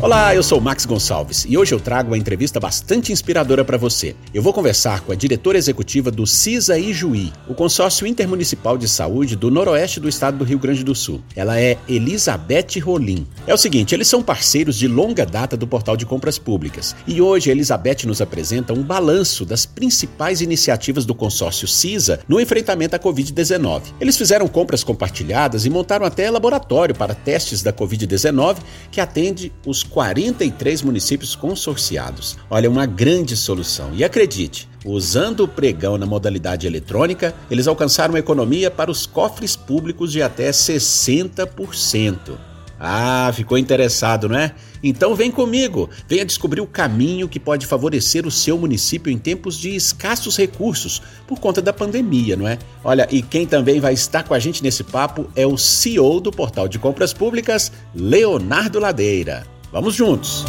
Olá, eu sou Max Gonçalves e hoje eu trago uma entrevista bastante inspiradora para você. Eu vou conversar com a diretora executiva do CISA Ijuí, o consórcio intermunicipal de saúde do noroeste do estado do Rio Grande do Sul. Ela é Elizabeth Rolim. É o seguinte, eles são parceiros de longa data do portal de compras públicas e hoje a Elizabeth nos apresenta um balanço das principais iniciativas do consórcio CISA no enfrentamento à Covid-19. Eles fizeram compras compartilhadas e montaram até laboratório para testes da Covid-19 que atende os 43 municípios consorciados. Olha, uma grande solução. E acredite, usando o pregão na modalidade eletrônica, eles alcançaram uma economia para os cofres públicos de até 60%. Ah, ficou interessado, não é? Então vem comigo, venha descobrir o caminho que pode favorecer o seu município em tempos de escassos recursos por conta da pandemia, não é? Olha, e quem também vai estar com a gente nesse papo é o CEO do Portal de Compras Públicas, Leonardo Ladeira. Vamos juntos!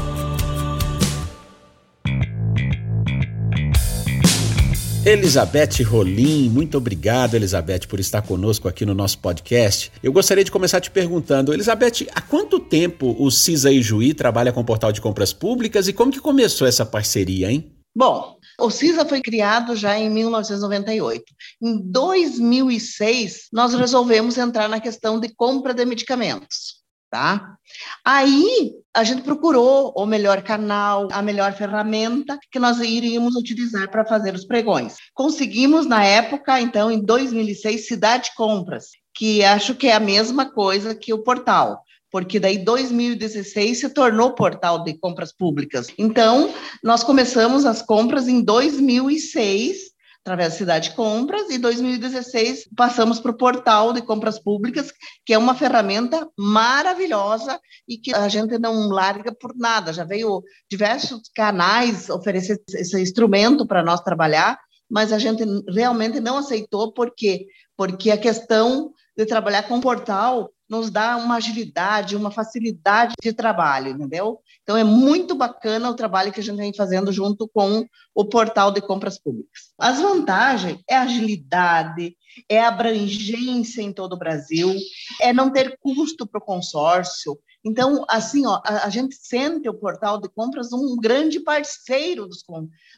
Elizabeth Rolim, muito obrigado, Elizabeth, por estar conosco aqui no nosso podcast. Eu gostaria de começar te perguntando, Elizabeth, há quanto tempo o CISA e Juí trabalha com o portal de compras públicas e como que começou essa parceria, hein? Bom, o CISA foi criado já em 1998. Em 2006, nós resolvemos entrar na questão de compra de medicamentos tá? Aí a gente procurou o melhor canal, a melhor ferramenta que nós iríamos utilizar para fazer os pregões. Conseguimos na época, então, em 2006, Cidade Compras, que acho que é a mesma coisa que o portal porque daí 2016 se tornou portal de compras públicas. Então, nós começamos as compras em 2006 através da Cidade Compras, e em 2016 passamos para o portal de compras públicas, que é uma ferramenta maravilhosa e que a gente não larga por nada. Já veio diversos canais oferecer esse instrumento para nós trabalhar, mas a gente realmente não aceitou, por quê? Porque a questão de trabalhar com portal nos dá uma agilidade, uma facilidade de trabalho, entendeu? Então é muito bacana o trabalho que a gente vem fazendo junto com o portal de compras públicas. As vantagens é agilidade, é abrangência em todo o Brasil, é não ter custo para o consórcio. Então, assim, ó, a, a, gente sente o portal de compras um grande parceiro dos,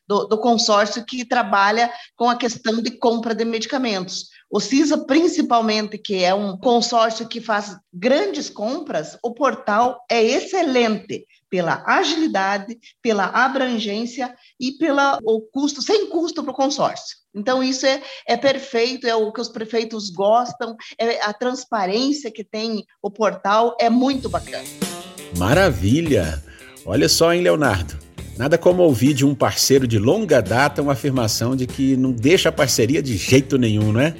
do, do consórcio que trabalha com a questão de compra de medicamentos. O CISA, principalmente, que é um consórcio que faz grandes compras, o portal é excelente pela agilidade, pela abrangência e pelo custo, sem custo para o consórcio. Então, isso é, é perfeito, é o que os prefeitos gostam, é a transparência que tem o portal é muito bacana. Maravilha! Olha só, hein, Leonardo? Nada como ouvir de um parceiro de longa data uma afirmação de que não deixa a parceria de jeito nenhum, não é?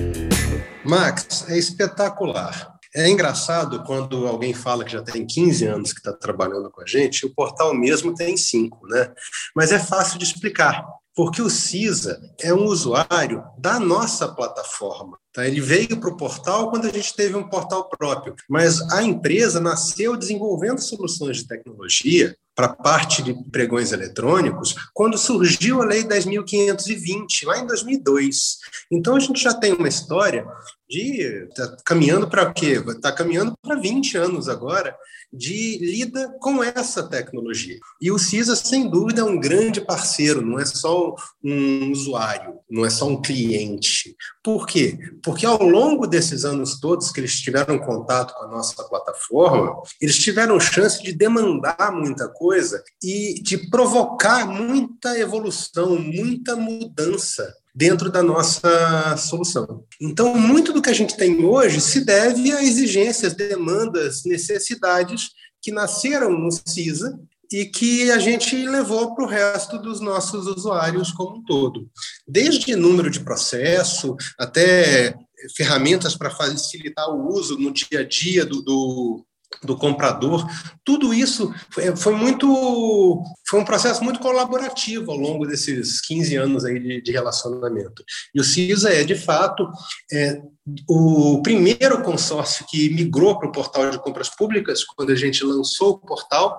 Max, é espetacular. É engraçado quando alguém fala que já tem 15 anos que está trabalhando com a gente, o portal mesmo tem 5, né? Mas é fácil de explicar, porque o CISA é um usuário da nossa plataforma. Tá? Ele veio para o portal quando a gente teve um portal próprio, mas a empresa nasceu desenvolvendo soluções de tecnologia para parte de pregões eletrônicos quando surgiu a Lei 10.520, lá em 2002. Então, a gente já tem uma história de. Está caminhando para quê? Está caminhando para 20 anos agora de lida com essa tecnologia. E o CISA, sem dúvida, é um grande parceiro, não é só um usuário, não é só um cliente. Por quê? Porque ao longo desses anos todos que eles tiveram contato com a nossa plataforma, eles tiveram chance de demandar muita coisa e de provocar muita evolução, muita mudança dentro da nossa solução. Então, muito do que a gente tem hoje se deve a exigências, demandas, necessidades que nasceram no CISA e que a gente levou para o resto dos nossos usuários como um todo. Desde número de processo até ferramentas para facilitar o uso no dia a dia do, do do comprador, tudo isso foi, foi, muito foi um processo muito colaborativo ao longo desses 15 anos aí de, de relacionamento. E o CISA é, de fato, é, o primeiro consórcio que migrou para o portal de compras públicas, quando a gente lançou o portal,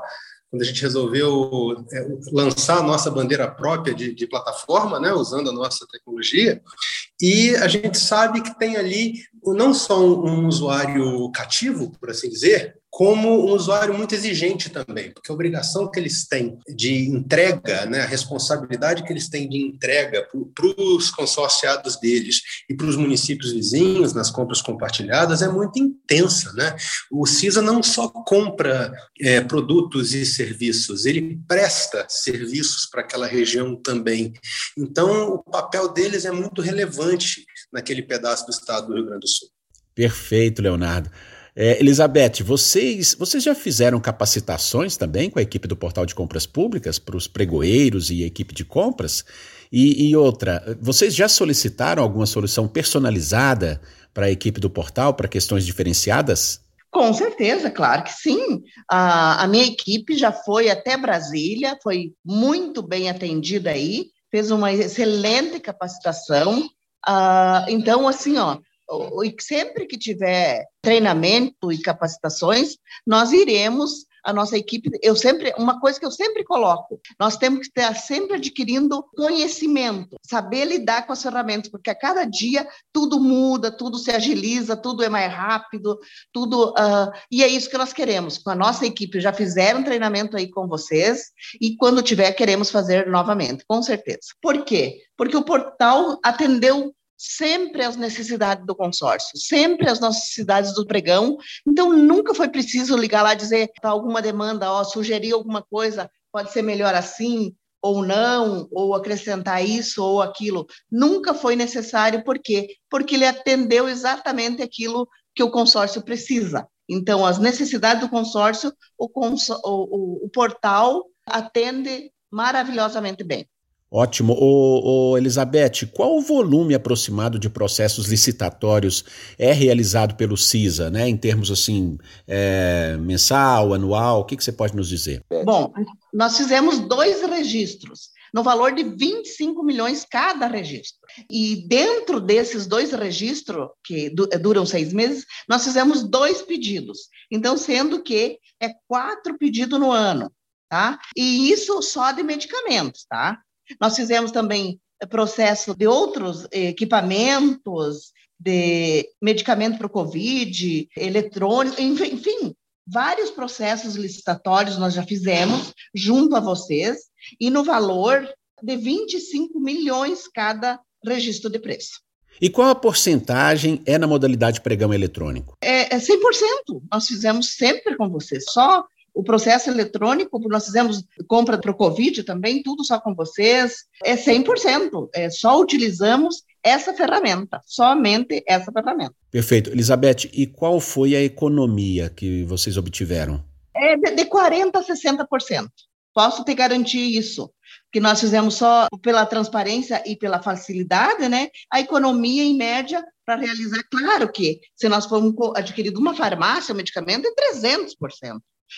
quando a gente resolveu é, lançar a nossa bandeira própria de, de plataforma, né, usando a nossa tecnologia, E a gente sabe que tem ali não só um, um usuário cativo, por assim dizer, como um usuário muito exigente também, porque a obrigação que eles têm de entrega, né, a responsabilidade que eles têm de entrega para os consorciados deles e para os municípios vizinhos nas compras compartilhadas é muito intensa. Né? O CISA não só compra é, produtos e serviços, ele presta serviços para aquela região também. Então, o papel deles é muito relevante naquele pedaço do estado do Rio Grande do Sul. Perfeito, Leonardo. É, Elizabeth, vocês, vocês já fizeram capacitações também com a equipe do Portal de Compras Públicas para os pregoeiros e equipe de compras? E, e, outra, vocês já solicitaram alguma solução personalizada para a equipe do portal para questões diferenciadas? Com certeza, claro que sim. A, a minha equipe já foi até Brasília, foi muito bem atendida aí, fez uma excelente capacitação. Uh, então, assim, ó, e sempre que tiver treinamento e capacitações, nós iremos a nossa equipe, eu sempre, uma coisa que eu sempre coloco, nós temos que estar sempre adquirindo conhecimento, saber lidar com as ferramentas, porque a cada dia tudo muda, tudo se agiliza, tudo é mais rápido, tudo, uh, e é isso que nós queremos. Com a nossa equipe, já fizeram treinamento aí com vocês, e quando tiver, queremos fazer novamente, com certeza. Por quê? Porque o portal atendeu sempre as necessidades do consórcio, sempre as necessidades do pregão. Então, nunca foi preciso ligar lá e dizer para alguma demanda, ó, sugerir alguma coisa, pode ser melhor assim ou não, ou acrescentar isso ou aquilo. Nunca foi necessário, por quê? Porque ele atendeu exatamente aquilo que o consórcio precisa. Então, as necessidades do consórcio, o, o, o, o portal atende maravilhosamente bem. Ótimo. Ô, ô, Elizabeth, qual o volume aproximado de processos licitatórios é realizado pelo CISA, né? Em termos assim, é, mensal, anual? O que, que você pode nos dizer? Bom, nós fizemos dois registros, no valor de 25 milhões cada registro. E dentro desses dois registros, que duram seis meses, nós fizemos dois pedidos. Então, sendo que é quatro pedidos no ano, tá? E isso só de medicamentos, tá? Nós fizemos também processo de outros equipamentos, de medicamento para o Covid, eletrônico, enfim, vários processos licitatórios nós já fizemos junto a vocês, e no valor de 25 milhões cada registro de preço. E qual a porcentagem é na modalidade pregão eletrônico? É, é 100%. Nós fizemos sempre com vocês. Só o processo eletrônico, nós fizemos compra para o Covid também, tudo só com vocês, é 100%. É, só utilizamos essa ferramenta, somente essa ferramenta. Perfeito. Elizabeth, e qual foi a economia que vocês obtiveram? É de, de 40% a 60%. Posso te garantir isso, que nós fizemos só pela transparência e pela facilidade, né? A economia, em média, para realizar, claro que se nós formos adquirir uma farmácia, um medicamento, é 300%.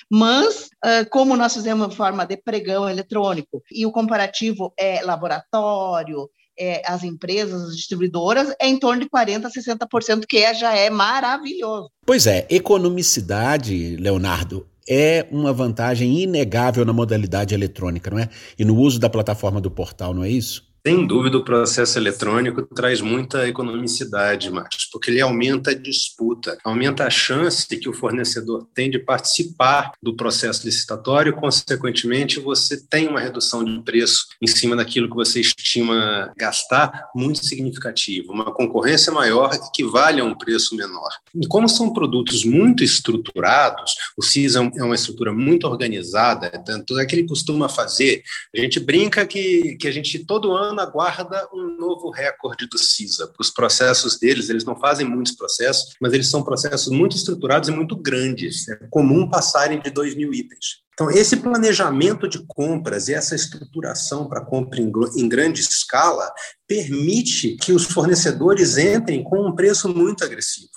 Mas, como nós fizemos uma forma de pregão eletrônico e o comparativo é laboratório, é, as empresas, as distribuidoras, é em torno de 40% a 60%, que é, já é maravilhoso. Pois é, economicidade, Leonardo, é uma vantagem inegável na modalidade eletrônica, não é? E no uso da plataforma do portal, não é isso? Sem dúvida, o processo eletrônico traz muita economicidade, Marcos, porque ele aumenta a disputa, aumenta a chance que o fornecedor tem de participar do processo licitatório, consequentemente, você tem uma redução de preço em cima daquilo que você estima gastar muito significativo. Uma concorrência maior equivale a um preço menor. E como são produtos muito estruturados, o CIS é uma estrutura muito organizada, tanto é que ele costuma fazer, a gente brinca que, que a gente todo ano ano aguarda um novo recorde do CISA. Os processos deles, eles não fazem muitos processos, mas eles são processos muito estruturados e muito grandes. É comum passarem de 2 mil itens. Então, esse planejamento de compras e essa estruturação para compra em, grande escala permite que os fornecedores entrem com um preço muito agressivo.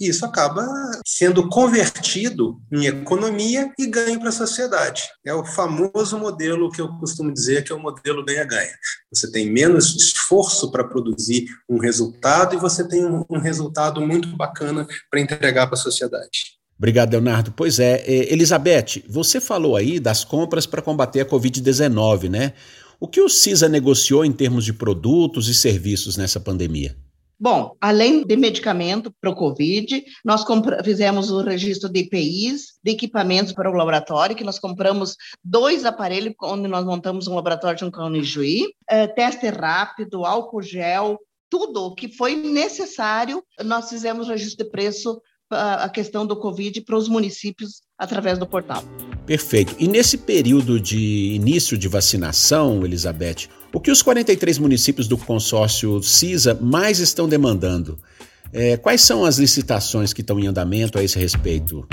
E isso acaba sendo convertido em economia e ganho para a sociedade. É o famoso modelo que eu costumo dizer que é o modelo ganha-ganha. Você tem menos esforço para produzir um resultado e você tem um, um resultado muito bacana para entregar para a sociedade. Obrigado, Leonardo. Pois é, Elizabeth, você falou aí das compras para combater a Covid-19, né? O que o CISA negociou em termos de produtos e serviços nessa pandemia? Bom, além de medicamento para o Covid, nós fizemos o registro de EPIs, de equipamentos para o laboratório, que nós compramos dois aparelhos, onde nós montamos um laboratório de um em Juí, é, teste rápido, álcool gel, tudo o que foi necessário, nós fizemos registro de preço a questão do Covid para os municípios através do portal. Perfeito. E nesse período de início de vacinação, Elizabeth, o que os 43 municípios do consórcio CISA mais estão demandando? É, quais são as licitações que estão em andamento a esse respeito?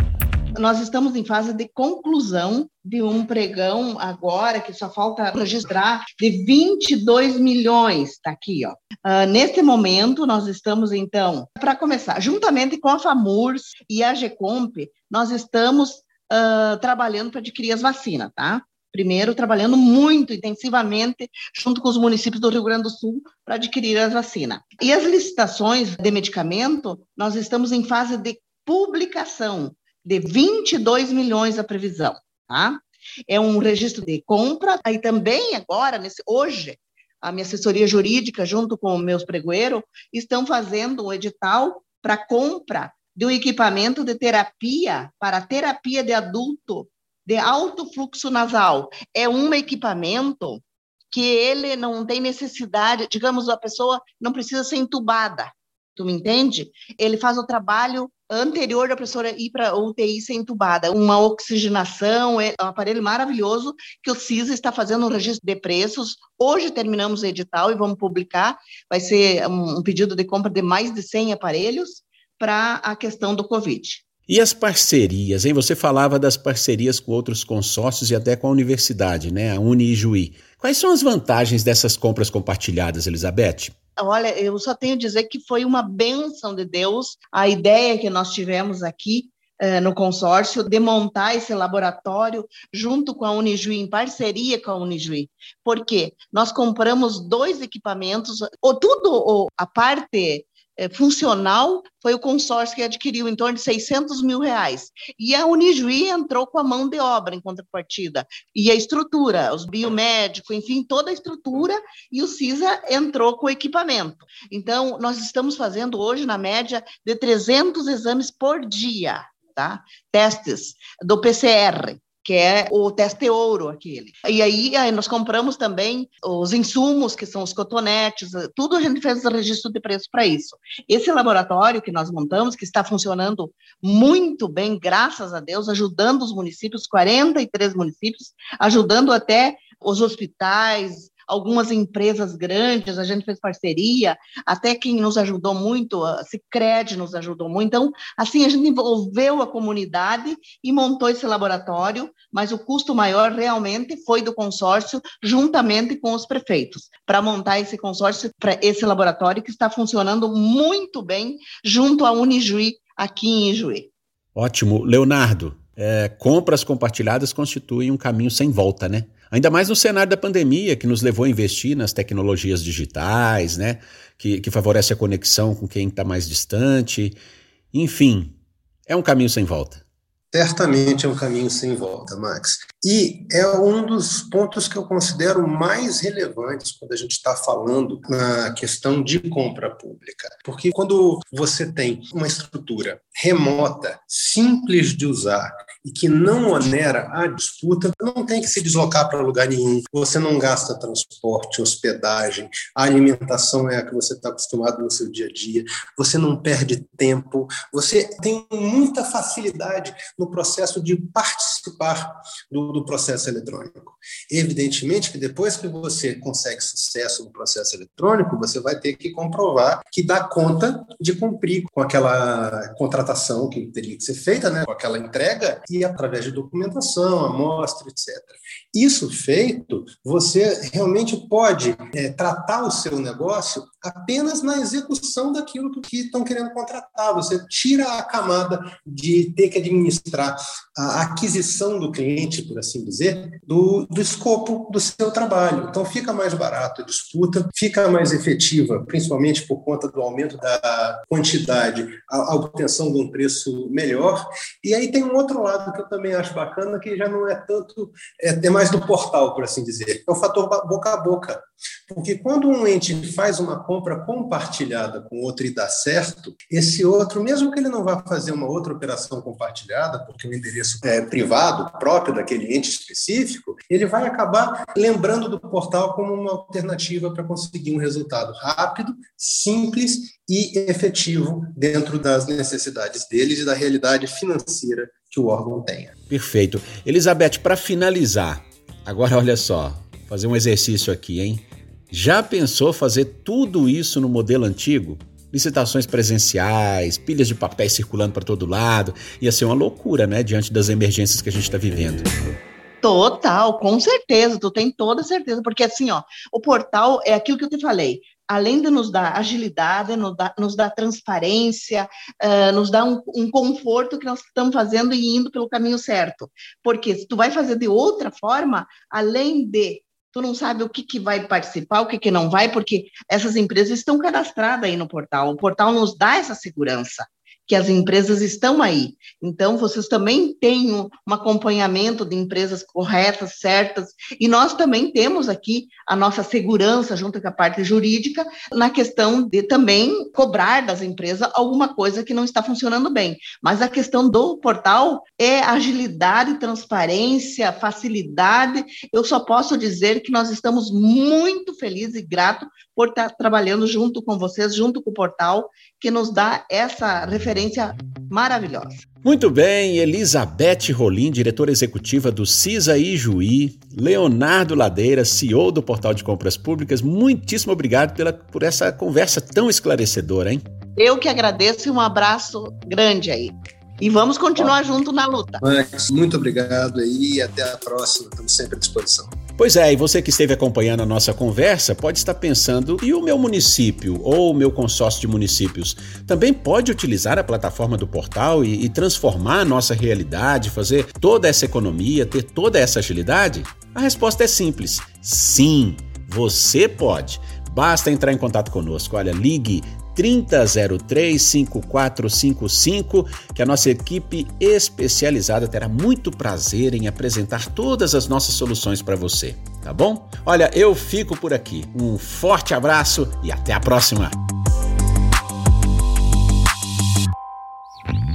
nós estamos em fase de conclusão de um pregão agora, que só falta registrar, de 22 milhões, está aqui, ó. Uh, neste momento, nós estamos, então, para começar, juntamente com a FAMURS e a GECOMP, nós estamos uh, trabalhando para adquirir as vacinas, tá? Primeiro, trabalhando muito intensivamente junto com os municípios do Rio Grande do Sul para adquirir as vacinas. E as licitações de medicamento, nós estamos em fase de publicação de 22 milhões a previsão, tá? É um registro de compra, aí também agora, nesse, hoje, a minha assessoria jurídica, junto com meus pregoeiros, estão fazendo um edital para compra de um equipamento de terapia para terapia de adulto de alto fluxo nasal. É um equipamento que ele não tem necessidade, digamos, a pessoa não precisa ser entubada, tu me entende? Ele faz o trabalho anterior da pessoa ir para UTI ser entubada, uma oxigenação, é um aparelho maravilhoso que o CISA está fazendo um registro de preços. Hoje terminamos o edital e vamos publicar, vai ser um pedido de compra de mais de 100 aparelhos para a questão do Covid. E as parcerias, hein? Você falava das parcerias com outros consórcios e até com a universidade, né? A Uni e Juí. Quais são as vantagens dessas compras compartilhadas, Elizabeth? Olha, eu só tenho a dizer que foi uma bênção de Deus a ideia que nós tivemos aqui eh, no consórcio de montar esse laboratório junto com a Unijuí, em parceria com a Unijuí. Por quê? Nós compramos dois equipamentos, ou tudo, ou a parte funcional foi o consórcio que adquiriu em torno de 600 mil reais. E a Unijuí entrou com a mão de obra em contrapartida. E a estrutura, os biomédicos, enfim, toda a estrutura, e o CISA entrou com o equipamento. Então, nós estamos fazendo hoje, na média, de 300 exames por dia. Tá? Testes do PCR, que é o teste ouro aquele. E aí, aí, nós compramos também os insumos, que são os cotonetes, tudo a gente fez o registro de preço para isso. Esse laboratório que nós montamos, que está funcionando muito bem, graças a Deus, ajudando os municípios, 43 municípios, ajudando até os hospitais, algumas empresas grandes, a gente fez parceria, até quem nos ajudou muito, a Cicred nos ajudou muito. Então, assim, a gente envolveu a comunidade e montou esse laboratório, mas o custo maior realmente foi do consórcio, juntamente com os prefeitos, para montar esse consórcio, para esse laboratório que está funcionando muito bem junto à Unijuí, aqui em Ijuí. Ótimo. Leonardo, é, compras compartilhadas constituem um caminho sem volta, né? Ainda mais no cenário da pandemia, que nos levou a investir nas tecnologias digitais, né? Que, que favorece a conexão com quem está mais distante. Enfim, é um caminho sem volta. Certamente é um caminho sem volta, Max. E é um dos pontos que eu considero mais relevantes quando a gente está falando na questão de compra pública. Porque quando você tem uma estrutura remota, simples de usar e que não onera a disputa, não tem que se deslocar para lugar nenhum. Você não gasta transporte, hospedagem, a alimentação é a que você está acostumado no seu dia a dia, você não perde tempo, você tem muita facilidade no processo de participar do, do processo eletrônico. Evidentemente que depois que você consegue sucesso no processo eletrônico, você vai ter que comprovar que dá conta de cumprir com aquela contratação que teria que ser feita, né, com aquela entrega, e através de documentação, amostra, etc. Isso feito, você realmente pode é, tratar o seu negócio apenas na execução daquilo que estão querendo contratar. Você tira a camada de ter que administrar a aquisição do cliente, por assim dizer, do, do escopo do seu trabalho. Então, fica mais barato a disputa, fica mais efetiva, principalmente por conta do aumento da quantidade, a, a obtenção de um preço melhor. E aí tem um outro lado que eu também acho bacana, que já não é tanto, é, é mais do portal, por assim dizer, é o fator boca a boca. Porque quando um ente faz uma compra compartilhada com outro e dá certo, esse outro, mesmo que ele não vá fazer uma outra operação compartilhada, porque o endereço é privado, próprio daquele ente específico, ele vai acabar lembrando do portal como uma alternativa para conseguir um resultado rápido, simples e efetivo dentro das necessidades deles e da realidade financeira que o órgão tenha. Perfeito. Elizabeth, para finalizar, agora olha só, fazer um exercício aqui, hein? Já pensou fazer tudo isso no modelo antigo? Licitações presenciais, pilhas de papéis circulando para todo lado. Ia ser uma loucura, né? Diante das emergências que a gente está vivendo. Total, com certeza, tu tem toda certeza, porque assim, ó, o portal é aquilo que eu te falei, além de nos dar agilidade, nos dá, nos transparência, uh, nos dá um, um, conforto que nós estamos fazendo e indo pelo caminho certo. Porque se tu vai fazer de outra forma, além de tu não sabe o que, que vai participar, o que, que não vai, porque essas empresas estão cadastradas aí no portal. O portal nos dá essa segurança que as empresas estão aí. Então, vocês também têm um acompanhamento de empresas corretas, certas, e nós também temos aqui a nossa segurança, junto com a parte jurídica, na questão de também cobrar das empresas alguma coisa que não está funcionando bem. Mas a questão do portal é agilidade, transparência, facilidade. Eu só posso dizer que nós estamos muito felizes e gratos por estar trabalhando junto com vocês, junto com o portal, que nos dá essa referência maravilhosa. Muito bem, Elizabeth Rolim, diretora executiva do CISA Ijuí, Leonardo Ladeira, CEO do Portal de Compras Públicas, muitíssimo obrigado pela, por essa conversa tão esclarecedora, hein? Eu que agradeço e um abraço grande aí. E vamos continuar junto na luta. Max, muito obrigado aí e até a próxima. Estamos sempre à disposição. Pois é, e você que esteve acompanhando a nossa conversa pode estar pensando: e o meu município ou o meu consórcio de municípios também pode utilizar a plataforma do portal e, e transformar a nossa realidade, fazer toda essa economia, ter toda essa agilidade? A resposta é simples: sim, você pode. Basta entrar em contato conosco. Olha, ligue 3003-5455, que a nossa equipe especializada terá muito prazer em apresentar todas as nossas soluções para você, tá bom? Olha, eu fico por aqui. Um forte abraço e até a próxima!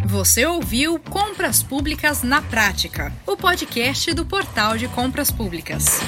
Você ouviu Compras Públicas na Prática, o podcast do Portal de Compras Públicas.